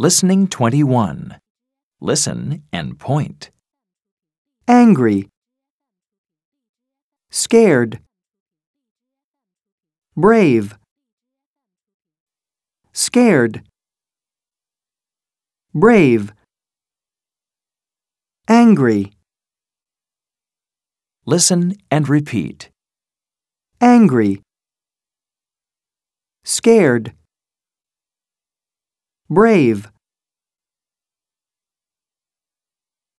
Listening 21. Listen and point. angry, scared, brave, scared, brave, angry, Listen and repeat. angry, scared, brave,